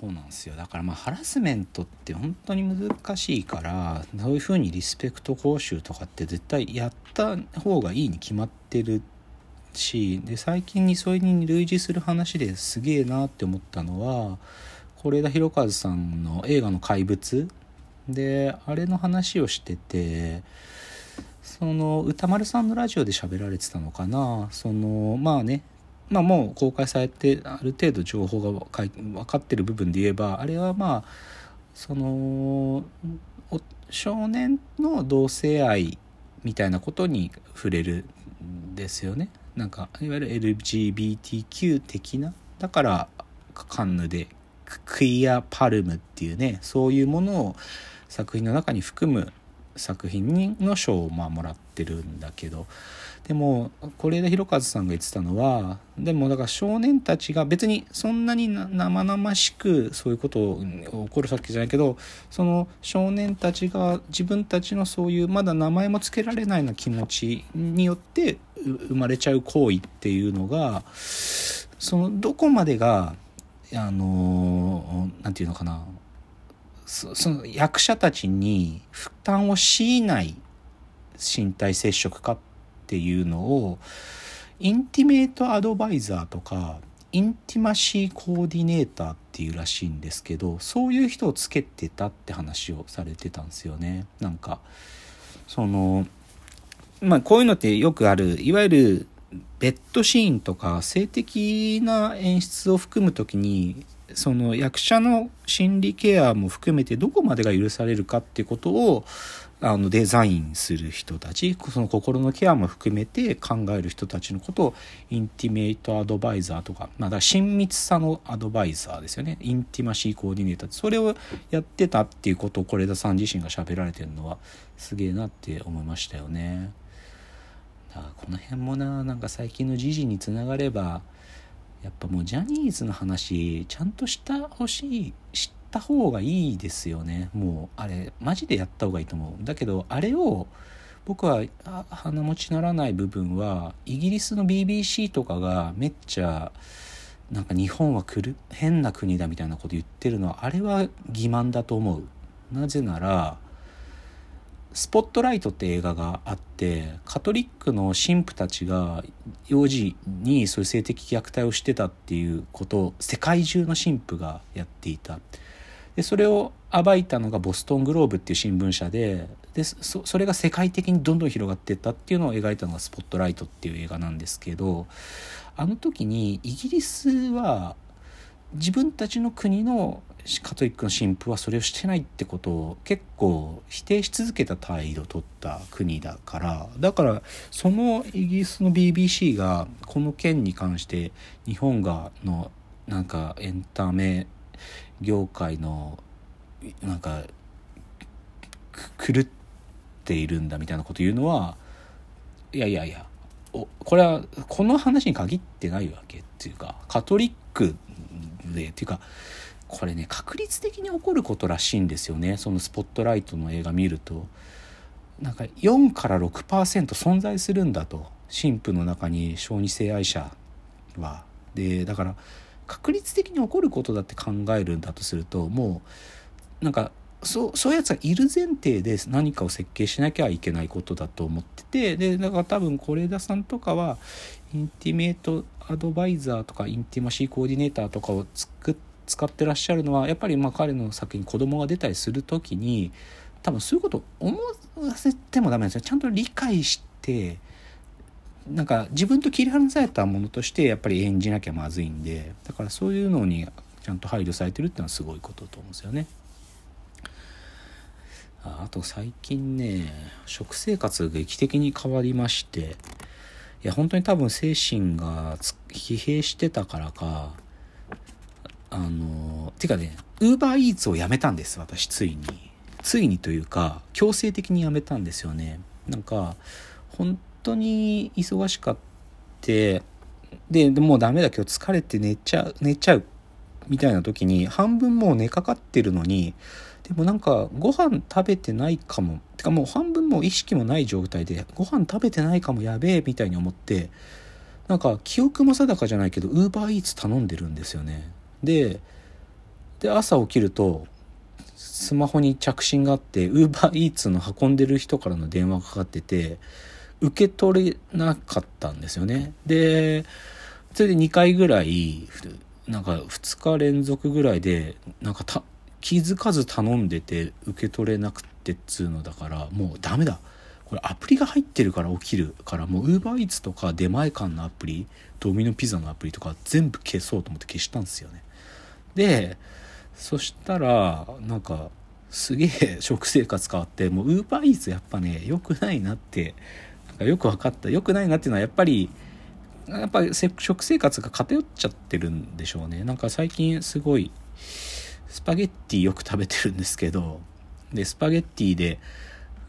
そうなんですよ。だからまあハラスメントって本当に難しいからそういうふうにリスペクト講習とかって絶対やった方がいいに決まってるしで最近にそれに類似する話ですげえなって思ったのは是枝裕和さんの映画の「怪物」であれの話をしててその歌丸さんのラジオで喋られてたのかな？そのまあねまあもう公開されてある程度情報が分かってる部分で言えばあれはまあその少年の同性愛みたいなことに触れるんですよね。なんかいわゆる LGBTQ 的なだからカンヌでクイアパルムっていうねそういうものを作品の中に含む作品の賞をまあもらってるんだけどでも是枝裕和さんが言ってたのはでもだから少年たちが別にそんなに生々しくそういうことを起こるわけじゃないけどその少年たちが自分たちのそういうまだ名前も付けられないような気持ちによって生まれちゃう行為っていうのがそのどこまでがあの何て言うのかな。その役者たちに負担を強いない身体接触かっていうのをインティメートアドバイザーとかインティマシーコーディネーターっていうらしいんですけどそういう人をつけてたって話をされてたんですよね。なんかそのまあこういうのってよくあるいわゆるベッドシーンとか性的な演出を含む時にその役者の心理ケアも含めてどこまでが許されるかってことをあのデザインする人たちその心のケアも含めて考える人たちのことをインティメイトアドバイザーとか,、まあ、だ親密さのアドバイザーですよねインティマシーコーディネーターそれをやってたっていうことを是枝さん自身が喋られてるのはすげえなって思いましたよね。だからこの辺もななんか最近の時事につながればやっぱもうジャニーズの話ちゃんとしたほしい知った方がいいですよね。もうあれマジでやった方がいいと思う。だけどあれを僕は鼻持ちならない部分はイギリスの BBC とかがめっちゃなんか日本は来る変な国だみたいなこと言ってるのはあれは欺瞞だと思う。なぜならスポットライトって映画があってカトリックの神父たちが幼児にそういう性的虐待をしてたっていうことを世界中の神父がやっていた。でそれを暴いたのがボストングローブっていう新聞社ででそそれが世界的にどんどん広がっていったっていうのを描いたのが「スポットライト」っていう映画なんですけどあの時にイギリスは自分たちの国のカトリックの神父はそれをしてないってことを結構否定し続けた態度を取った国だからだからそのイギリスの BBC がこの件に関して日本がのなんかエンタメ業界のなんか狂っているんだみたいなこと言うのはいやいやいやおこれはこの話に限ってないわけっていうかカトリックでっていうかこれね確率的に起こることらしいんですよね。そのスポットライトの映画見ると。なんか4から6%存在するんだと神父の中に小児性愛者は。でだから確率的に起こることだって考えるんだとするともうなんかそうそういうやつがいる前提で何かを設計しなきゃいけないことだと思っててでだから多分是枝さんとかはインティメートアドバイザーとかインティマシーコーディネーターとかを作って使ってらっしゃるのはやっぱりまあ彼の作品子供が出たりする時に多分そういうこと思わせてもダメなんですよちゃんと理解してなんか自分と切り離されたものとしてやっぱり演じなきゃまずいんでだからそういうのにちゃんと配慮されてるっていうのはすごいことだと思うんですよね。あと最近ね食生活劇的に変わりましていや本当に多分精神が疲弊してたからかてかねウーバーイーツをやめたんです私ついに。ついにというか強制的にやめたんですよね。なんか本当に忙しかってでもうダメだけど疲れて寝ちゃう寝ちゃうみたいな時に半分もう寝かかってるのにでもなんかご飯食べてないかも。てかもう半分も意識もない状態でご飯食べてないかもやべえみたいに思ってなんか記憶も定かじゃないけどウーバーイーツ頼んでるんですよね。でで朝起きるとスマホに着信があってウーバーイーツの運んでる人からの電話がかかってて受け取れなかったんですよね。でそれで2回ぐらいなんか2日連続ぐらいでなんか気づかず頼んでて受け取れなくてっつうのだからもうダメだ。これアプリが入ってるから起きるからもう UberEats とか出前館のアプリドミノピザのアプリとか全部消そうと思って消したんですよね。でそしたらなんかすげえ 食生活変わってもうウーバーイーツやっぱね良くないなってなんかよく分かった。良くないなっていうのはやっぱりやっぱ食生活が偏っちゃってるんでしょうね。なんか最近すごいスパゲッティよく食べてるんですけどでスパゲッティで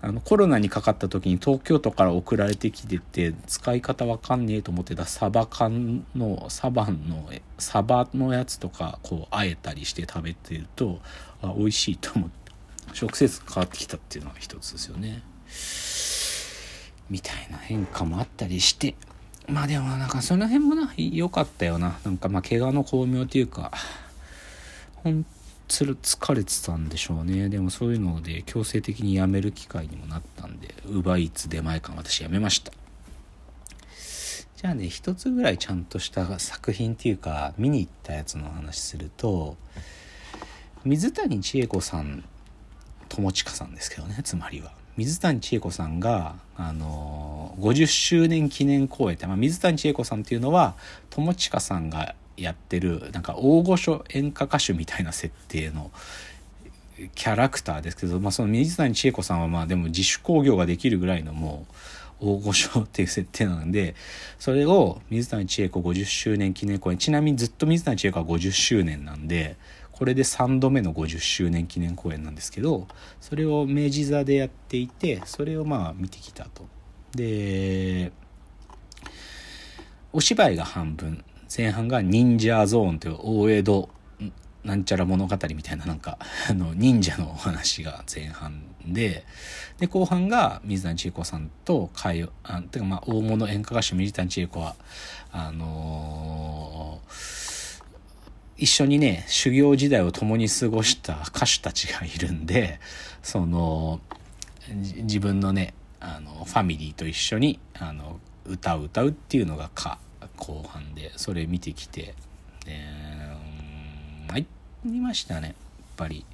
あのコロナにかかった時に東京都から送られてきてて使い方わかんねえと思ってたサバ缶のサバのサバのやつとかこうあえたりして食べてるとあ美味しいと思って食生活変わってきたっていうのは一つですよね。みたいな変化もあったりしてまあでもなんかその辺もな良かったよななんかまあ怪我の巧妙というかほんつる疲れてたんでしょうね。でもそういうので強制的に辞める機会にもなったんで UberEats 出前館私辞めました。じゃあね一つぐらいちゃんとした作品っていうか見に行ったやつの話すると水谷千恵子さん友近さんですけどねつまりは。水谷千恵子さんが、あの、50周年記念公演って、まあ、水谷千恵子さんっていうのは友近さんがやってるなんか大御所演歌歌手みたいな設定のキャラクターですけど、まあ、その水谷千恵子さんはまあでも自主興行ができるぐらいのもう大御所っていう設定なんでそれを水谷千恵子50周年記念公演ちなみにずっと水谷千恵子は50周年なんでこれで3度目の50周年記念公演なんですけどそれを明治座でやっていてそれをまあ見てきたと。でお芝居が半分前半が忍者ゾーンという大江戸なんちゃら物語みたいななんかあの忍者のお話が前半でで後半が水谷千恵子さんと会あてかまあ大物演歌歌手水谷千恵子はあのー、一緒にね修行時代を共に過ごした歌手たちがいるんでその自分のねあのファミリーと一緒にあの歌を歌うっていうのがか後半でそれ見てきてで参りましたねやっぱり。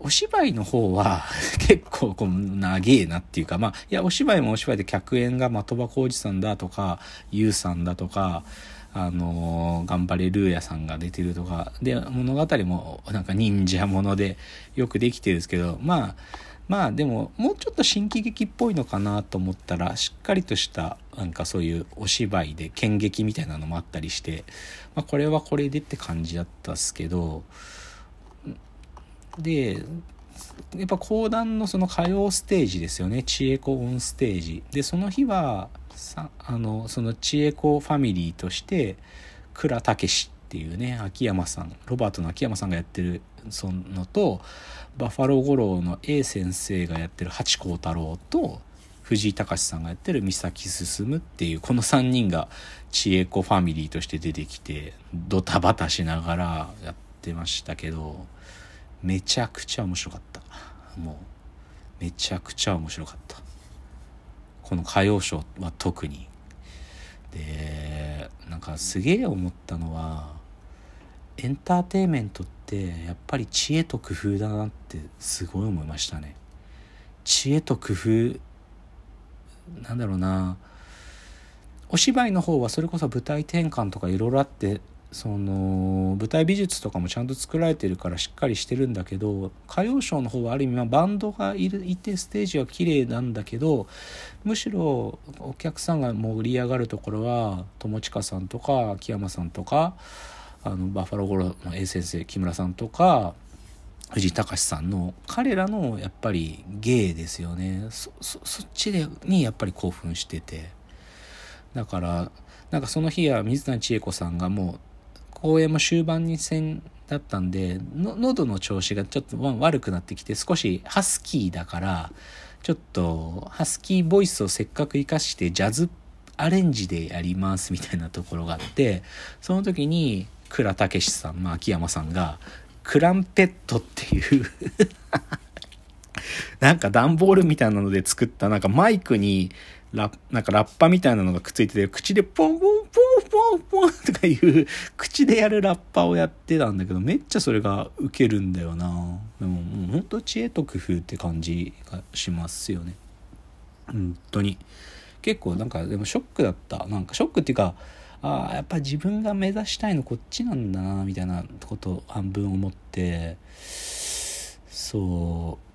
お芝居の方は 結構こう長えなっていうかまあいやお芝居もお芝居で客演が的場浩二さんだとか YOU さんだとかあのー、頑張れルーヤさんが出てるとかで物語もなんか忍者ものでよくできてるんですけどまあまあでももうちょっと新喜劇っぽいのかなと思ったらしっかりとしたなんかそういうお芝居で剣劇みたいなのもあったりして、まあ、これはこれでって感じだったっすけどでやっぱ講談のその歌謡ステージですよね。知恵子オンステージ。でその日はさあのその知恵子ファミリーとして倉武っていうね秋山さんロバートの秋山さんがやってるそのとバッファロー五郎の A 先生がやってる八甲太郎と藤井隆さんがやってる三崎進っていうこの3人が知恵子ファミリーとして出てきてドタバタしながらやってましたけどめちゃくちゃ面白かった。もうめちゃくちゃ面白かった。この歌謡ショーは特に。でなんかすげえ思ったのはエンターテインメントってやっぱり知恵と工夫だなってすごい思いましたね。知恵と工夫なんだろうなお芝居の方はそれこそ舞台転換とかいろいろあってその舞台美術とかもちゃんと作られてるからしっかりしてるんだけど歌謡ショーの方はある意味バンドがいるいてステージは綺麗なんだけどむしろお客さんが盛り上がるところは友近さんとか秋山さんとかあのバッファローゴロの A 先生木村さんとか藤井隆さんの彼らのやっぱり芸ですよね。そそっちでにやっぱり興奮してて。だからなんかその日は水谷千恵子さんがもう公演も終盤に戦だったんでの喉の調子がちょっと悪くなってきて少しハスキーだからちょっとハスキーボイスをせっかく生かしてジャズアレンジでやりますみたいなところがあってその時に倉武さん、まあ、秋山さんがクランペットっていう なんか段ボールみたいなので作ったなんかマイクにラなんかラッパみたいなのがくっついてて、口でポンポンポンポンポンとかいう口でやるラッパをやってたんだけど、めっちゃそれがウケるんだよな。でももうほんと知恵と工夫って感じがしますよね。本当に。結構なんかでもショックだった。なんかショックっていうか、ああ、やっぱ自分が目指したいのこっちなんだな、みたいなこと半分思って、そう、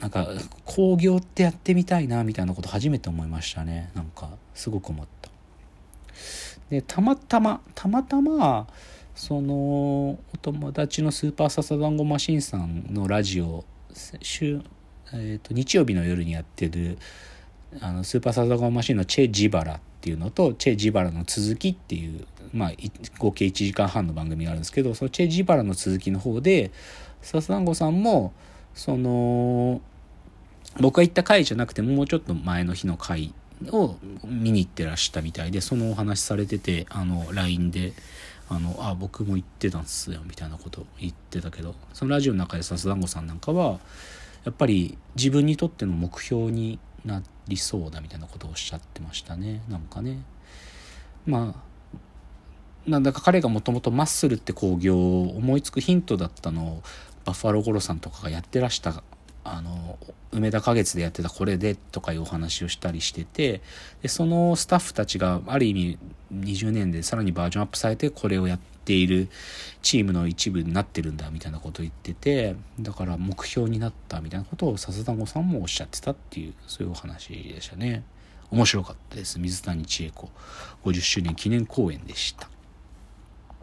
なんか工業ってやってみたいなみたいなこと初めて思いましたね。なんかすごく思った。でたまたまたまたまそのお友達のスーパーササダンゴマシンさんのラジオ週、えーと、日曜日の夜にやってるあのスーパーササダンマシンのチェ・ジバラっていうのとチェ・ジバラの続きっていうまあ合計1時間半の番組があるんですけどそのチェ・ジバラの続きの方でササダンゴさんもその僕が行った回じゃなくてもうちょっと前の日の回を見に行ってらしたみたいでそのお話されててあの LINE で「あのあ僕も行ってたんすよ」みたいなこと言ってたけどそのラジオの中でさすだんごさんなんかはやっぱり自分にとっての目標になりそうだみたいなことをおっしゃってましたね。なんかね。まあなんだか彼がもともとマッスルって興行を思いつくヒントだったのをバッファローゴロさんとかがやってらしたあの梅田花月でやってたこれでとかいうお話をしたりしててでそのスタッフたちがある意味20年でさらにバージョンアップされてこれをやってているチームの一部になってるんだみたいなことを言っててだから目標になったみたいなことを笹田子さんもおっしゃってたっていうそういうお話でしたね。面白かったです。水谷千恵子50周年記念公演でした。